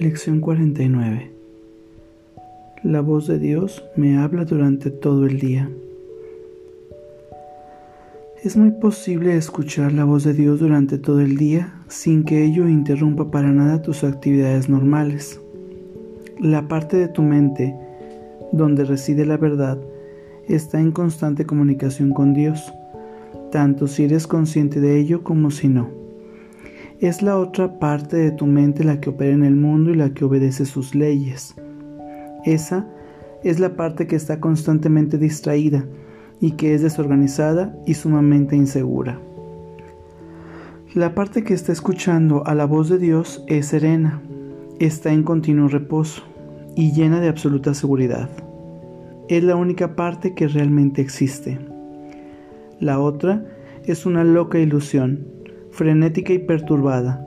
Lección 49 La voz de Dios me habla durante todo el día. Es muy posible escuchar la voz de Dios durante todo el día sin que ello interrumpa para nada tus actividades normales. La parte de tu mente donde reside la verdad está en constante comunicación con Dios, tanto si eres consciente de ello como si no. Es la otra parte de tu mente la que opera en el mundo y la que obedece sus leyes. Esa es la parte que está constantemente distraída y que es desorganizada y sumamente insegura. La parte que está escuchando a la voz de Dios es serena, está en continuo reposo y llena de absoluta seguridad es la única parte que realmente existe. La otra es una loca ilusión, frenética y perturbada,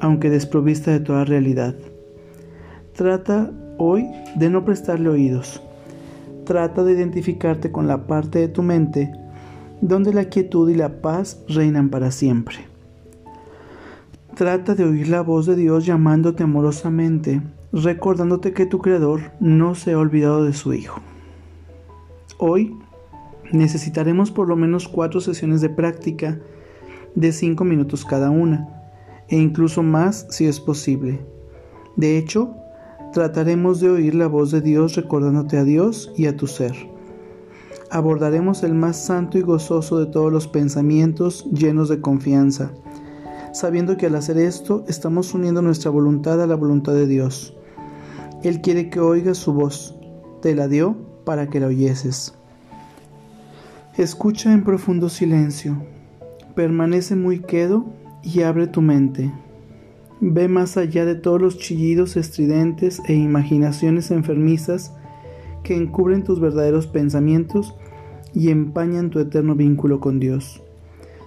aunque desprovista de toda realidad. Trata hoy de no prestarle oídos. Trata de identificarte con la parte de tu mente donde la quietud y la paz reinan para siempre. Trata de oír la voz de Dios llamándote amorosamente, recordándote que tu Creador no se ha olvidado de su Hijo. Hoy necesitaremos por lo menos cuatro sesiones de práctica de cinco minutos cada una, e incluso más si es posible. De hecho, trataremos de oír la voz de Dios recordándote a Dios y a tu ser. Abordaremos el más santo y gozoso de todos los pensamientos llenos de confianza, sabiendo que al hacer esto estamos uniendo nuestra voluntad a la voluntad de Dios. Él quiere que oigas su voz. Te la dio para que la oyeses. Escucha en profundo silencio, permanece muy quedo y abre tu mente. Ve más allá de todos los chillidos estridentes e imaginaciones enfermizas que encubren tus verdaderos pensamientos y empañan tu eterno vínculo con Dios.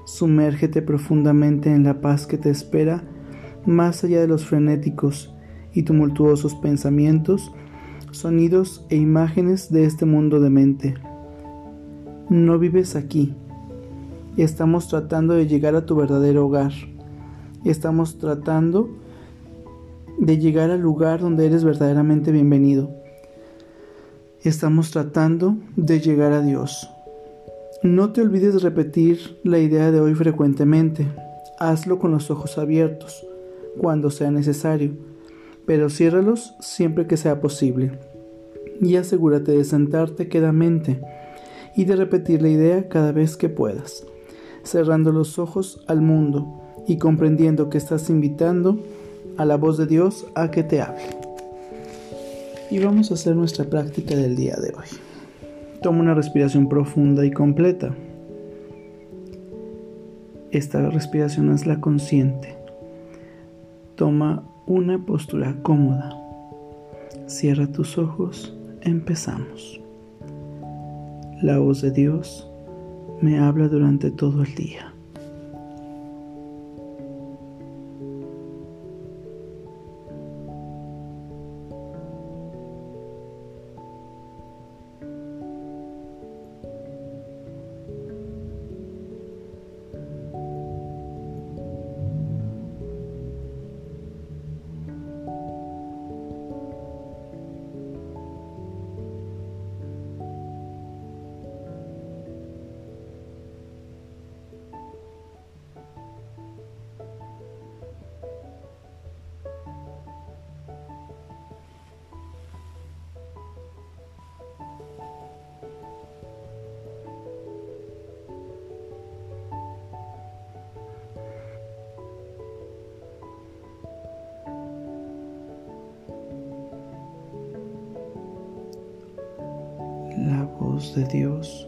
Sumérgete profundamente en la paz que te espera más allá de los frenéticos y tumultuosos pensamientos sonidos e imágenes de este mundo de mente. No vives aquí. Estamos tratando de llegar a tu verdadero hogar. Estamos tratando de llegar al lugar donde eres verdaderamente bienvenido. Estamos tratando de llegar a Dios. No te olvides de repetir la idea de hoy frecuentemente. Hazlo con los ojos abiertos, cuando sea necesario pero ciérralos siempre que sea posible. Y asegúrate de sentarte quedamente y de repetir la idea cada vez que puedas, cerrando los ojos al mundo y comprendiendo que estás invitando a la voz de Dios a que te hable. Y vamos a hacer nuestra práctica del día de hoy. Toma una respiración profunda y completa. Esta respiración es la consciente. Toma una postura cómoda. Cierra tus ojos, empezamos. La voz de Dios me habla durante todo el día. De Dios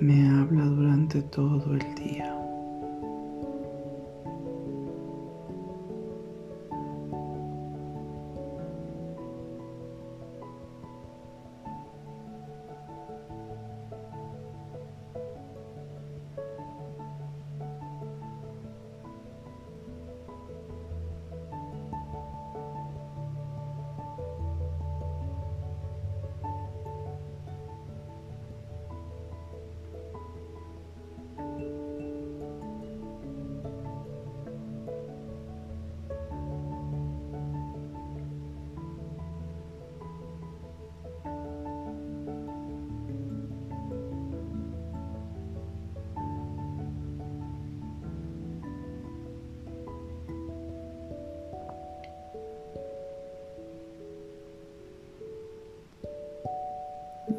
me habla durante todo el día.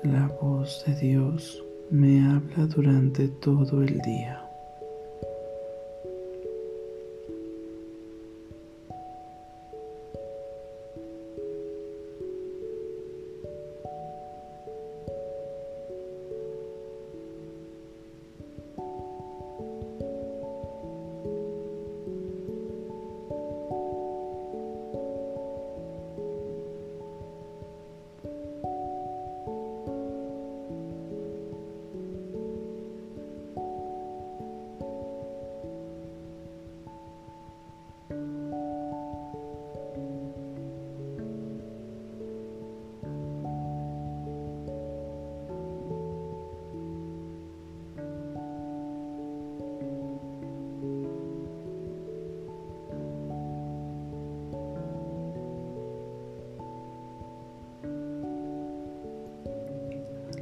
La voz de Dios me habla durante todo el día.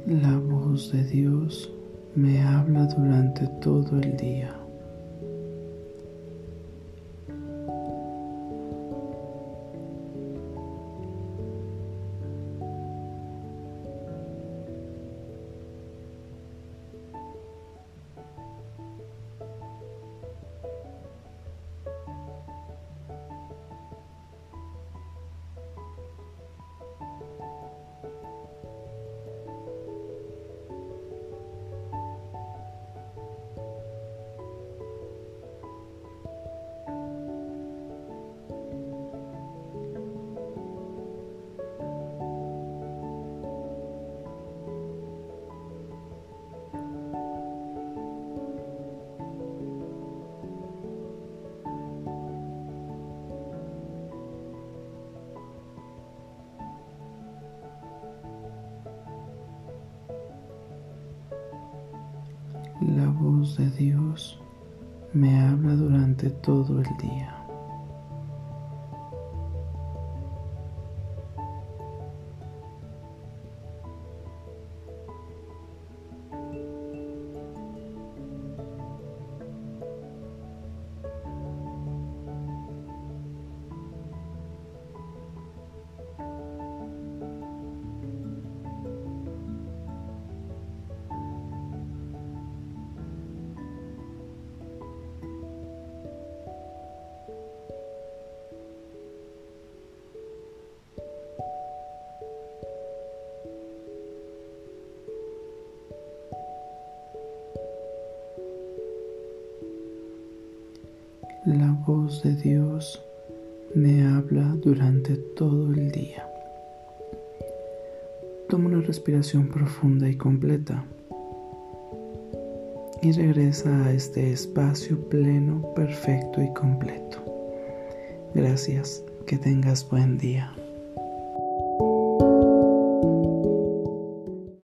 La voz de Dios me habla durante todo el día. La voz de Dios me habla durante todo el día. La voz de Dios me habla durante todo el día. Toma una respiración profunda y completa y regresa a este espacio pleno, perfecto y completo. Gracias, que tengas buen día.